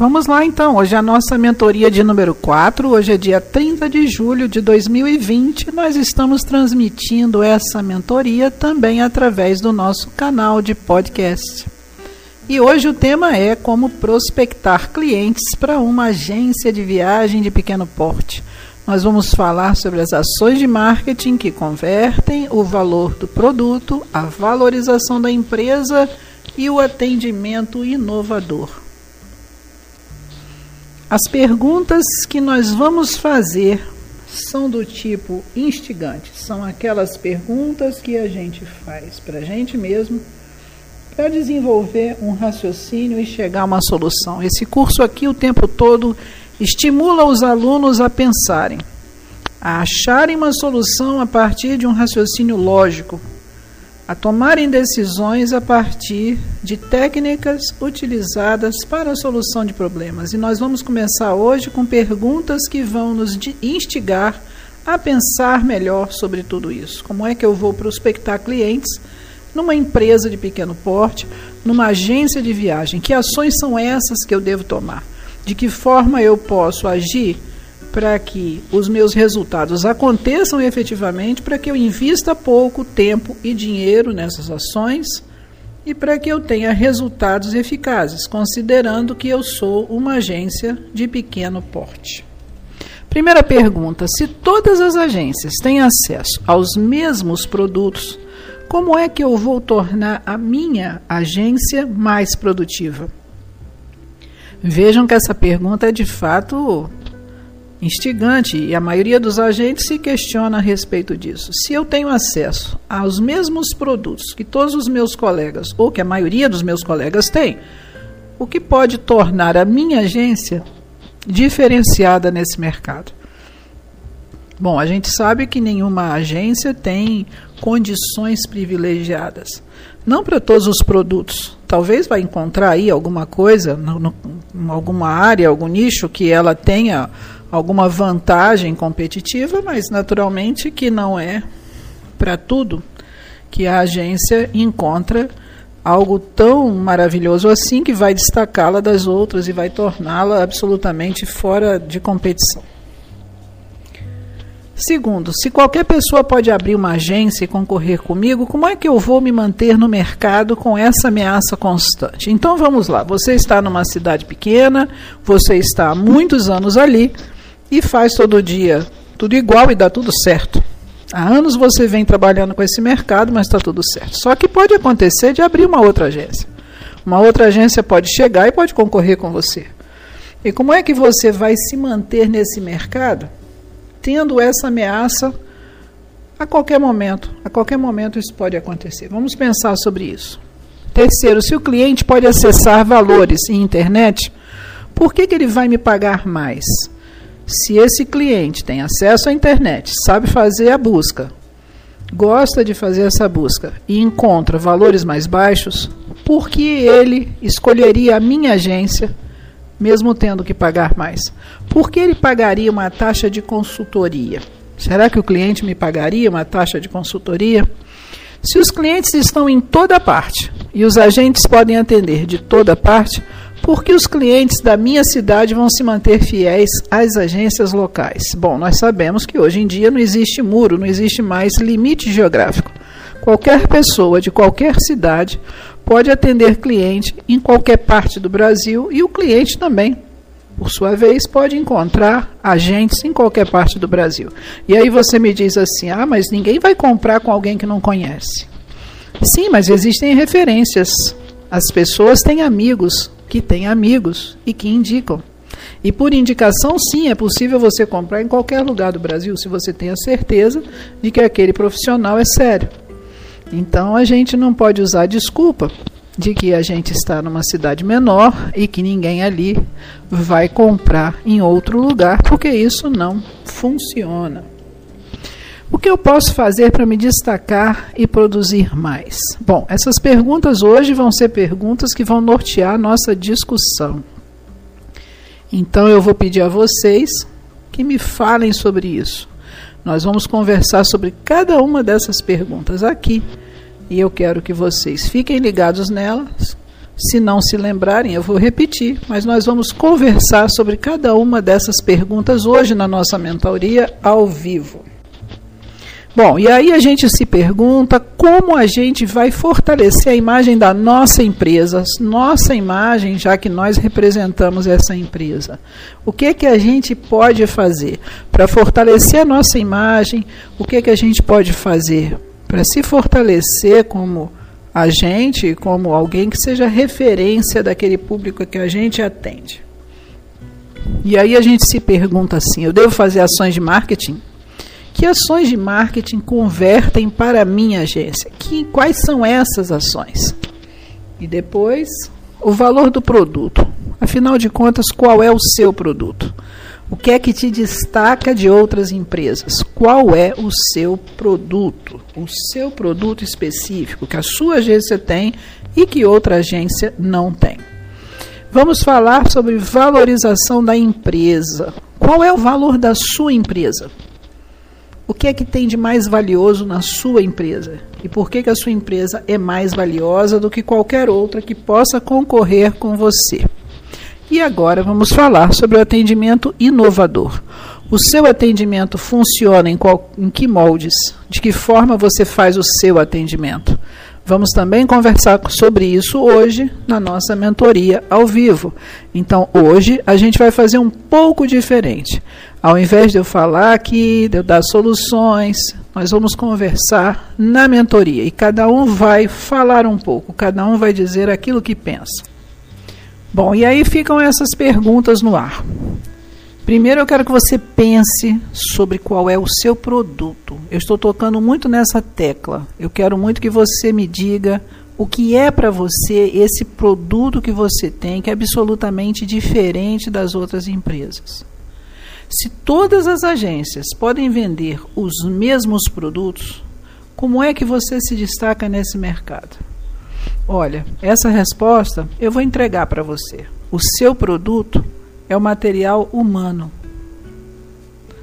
Vamos lá então, hoje é a nossa mentoria de número 4, hoje é dia 30 de julho de 2020. Nós estamos transmitindo essa mentoria também através do nosso canal de podcast. E hoje o tema é como prospectar clientes para uma agência de viagem de pequeno porte. Nós vamos falar sobre as ações de marketing que convertem o valor do produto, a valorização da empresa e o atendimento inovador. As perguntas que nós vamos fazer são do tipo instigante, são aquelas perguntas que a gente faz para a gente mesmo para desenvolver um raciocínio e chegar a uma solução. Esse curso aqui o tempo todo estimula os alunos a pensarem, a acharem uma solução a partir de um raciocínio lógico, a tomarem decisões a partir de técnicas utilizadas para a solução de problemas. E nós vamos começar hoje com perguntas que vão nos instigar a pensar melhor sobre tudo isso. Como é que eu vou prospectar clientes numa empresa de pequeno porte, numa agência de viagem? Que ações são essas que eu devo tomar? De que forma eu posso agir para que os meus resultados aconteçam efetivamente, para que eu invista pouco tempo e dinheiro nessas ações e para que eu tenha resultados eficazes, considerando que eu sou uma agência de pequeno porte. Primeira pergunta: se todas as agências têm acesso aos mesmos produtos, como é que eu vou tornar a minha agência mais produtiva? Vejam que essa pergunta é de fato instigante e a maioria dos agentes se questiona a respeito disso. Se eu tenho acesso aos mesmos produtos que todos os meus colegas, ou que a maioria dos meus colegas tem, o que pode tornar a minha agência diferenciada nesse mercado? Bom, a gente sabe que nenhuma agência tem condições privilegiadas. Não para todos os produtos. Talvez vai encontrar aí alguma coisa, no, no, alguma área, algum nicho que ela tenha alguma vantagem competitiva, mas naturalmente que não é para tudo que a agência encontra algo tão maravilhoso assim que vai destacá-la das outras e vai torná-la absolutamente fora de competição. Segundo, se qualquer pessoa pode abrir uma agência e concorrer comigo, como é que eu vou me manter no mercado com essa ameaça constante? Então vamos lá, você está numa cidade pequena, você está há muitos anos ali, e faz todo dia tudo igual e dá tudo certo. Há anos você vem trabalhando com esse mercado, mas está tudo certo. Só que pode acontecer de abrir uma outra agência. Uma outra agência pode chegar e pode concorrer com você. E como é que você vai se manter nesse mercado tendo essa ameaça a qualquer momento? A qualquer momento isso pode acontecer. Vamos pensar sobre isso. Terceiro, se o cliente pode acessar valores em internet, por que, que ele vai me pagar mais? Se esse cliente tem acesso à internet, sabe fazer a busca, gosta de fazer essa busca e encontra valores mais baixos, por que ele escolheria a minha agência, mesmo tendo que pagar mais? Por que ele pagaria uma taxa de consultoria? Será que o cliente me pagaria uma taxa de consultoria? Se os clientes estão em toda parte e os agentes podem atender de toda parte, por que os clientes da minha cidade vão se manter fiéis às agências locais? Bom, nós sabemos que hoje em dia não existe muro, não existe mais limite geográfico. Qualquer pessoa de qualquer cidade pode atender cliente em qualquer parte do Brasil e o cliente também, por sua vez, pode encontrar agentes em qualquer parte do Brasil. E aí você me diz assim: ah, mas ninguém vai comprar com alguém que não conhece. Sim, mas existem referências. As pessoas têm amigos, que tem amigos e que indicam. E por indicação, sim, é possível você comprar em qualquer lugar do Brasil, se você tem a certeza de que aquele profissional é sério. Então a gente não pode usar desculpa de que a gente está numa cidade menor e que ninguém ali vai comprar em outro lugar, porque isso não funciona. O que eu posso fazer para me destacar e produzir mais? Bom, essas perguntas hoje vão ser perguntas que vão nortear nossa discussão. Então eu vou pedir a vocês que me falem sobre isso. Nós vamos conversar sobre cada uma dessas perguntas aqui e eu quero que vocês fiquem ligados nelas, Se não se lembrarem, eu vou repetir, mas nós vamos conversar sobre cada uma dessas perguntas hoje na nossa mentoria ao vivo. Bom, e aí a gente se pergunta como a gente vai fortalecer a imagem da nossa empresa, nossa imagem, já que nós representamos essa empresa. O que que a gente pode fazer para fortalecer a nossa imagem? O que que a gente pode fazer para se fortalecer como a gente como alguém que seja referência daquele público que a gente atende. E aí a gente se pergunta assim: eu devo fazer ações de marketing? Que ações de marketing convertem para a minha agência? Que, quais são essas ações? E depois, o valor do produto. Afinal de contas, qual é o seu produto? O que é que te destaca de outras empresas? Qual é o seu produto? O seu produto específico que a sua agência tem e que outra agência não tem. Vamos falar sobre valorização da empresa. Qual é o valor da sua empresa? O que é que tem de mais valioso na sua empresa? E por que, que a sua empresa é mais valiosa do que qualquer outra que possa concorrer com você? E agora vamos falar sobre o atendimento inovador. O seu atendimento funciona em, qual, em que moldes? De que forma você faz o seu atendimento? Vamos também conversar sobre isso hoje na nossa mentoria ao vivo. Então, hoje a gente vai fazer um pouco diferente. Ao invés de eu falar aqui, de eu dar soluções, nós vamos conversar na mentoria e cada um vai falar um pouco, cada um vai dizer aquilo que pensa. Bom, e aí ficam essas perguntas no ar. Primeiro eu quero que você pense sobre qual é o seu produto. Eu estou tocando muito nessa tecla. Eu quero muito que você me diga o que é para você esse produto que você tem, que é absolutamente diferente das outras empresas. Se todas as agências podem vender os mesmos produtos, como é que você se destaca nesse mercado? Olha, essa resposta eu vou entregar para você. O seu produto é o material humano.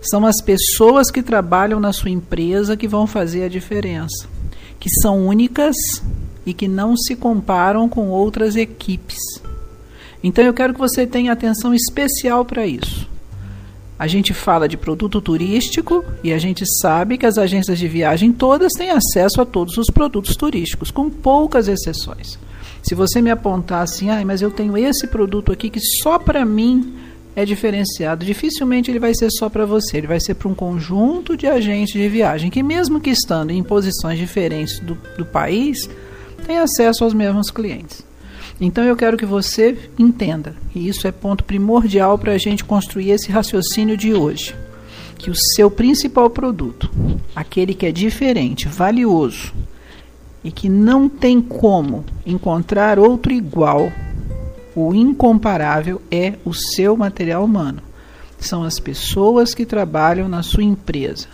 São as pessoas que trabalham na sua empresa que vão fazer a diferença, que são únicas e que não se comparam com outras equipes. Então eu quero que você tenha atenção especial para isso. A gente fala de produto turístico e a gente sabe que as agências de viagem todas têm acesso a todos os produtos turísticos, com poucas exceções. Se você me apontar assim, ah, mas eu tenho esse produto aqui que só para mim é diferenciado, dificilmente ele vai ser só para você, ele vai ser para um conjunto de agentes de viagem que, mesmo que estando em posições diferentes do, do país, tem acesso aos mesmos clientes. Então eu quero que você entenda, e isso é ponto primordial para a gente construir esse raciocínio de hoje, que o seu principal produto, aquele que é diferente, valioso e que não tem como encontrar outro igual, o incomparável é o seu material humano. São as pessoas que trabalham na sua empresa,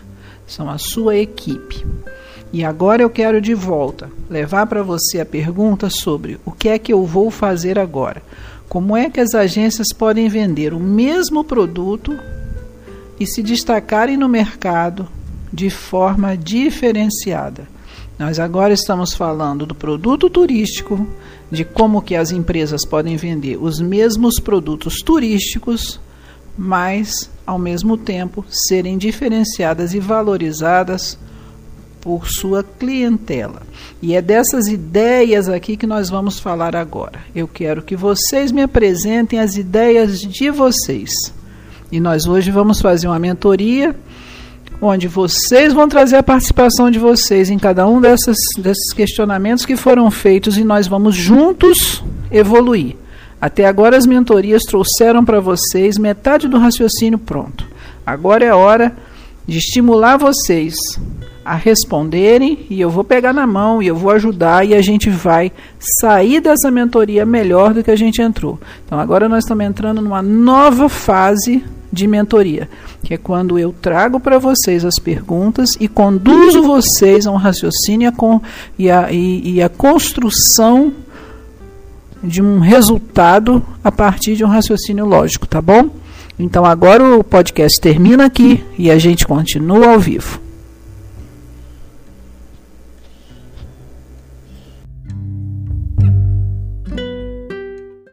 são a sua equipe. E agora eu quero de volta levar para você a pergunta sobre o que é que eu vou fazer agora. Como é que as agências podem vender o mesmo produto e se destacarem no mercado de forma diferenciada? Nós agora estamos falando do produto turístico, de como que as empresas podem vender os mesmos produtos turísticos, mas ao mesmo tempo serem diferenciadas e valorizadas por sua clientela. E é dessas ideias aqui que nós vamos falar agora. Eu quero que vocês me apresentem as ideias de vocês. E nós hoje vamos fazer uma mentoria onde vocês vão trazer a participação de vocês em cada um dessas, desses questionamentos que foram feitos e nós vamos juntos evoluir. Até agora as mentorias trouxeram para vocês metade do raciocínio pronto. Agora é hora de estimular vocês a responderem e eu vou pegar na mão e eu vou ajudar e a gente vai sair dessa mentoria melhor do que a gente entrou. Então agora nós estamos entrando numa nova fase de mentoria, que é quando eu trago para vocês as perguntas e conduzo vocês a um raciocínio e a, e, e a construção de um resultado a partir de um raciocínio lógico, tá bom? Então agora o podcast termina aqui e a gente continua ao vivo.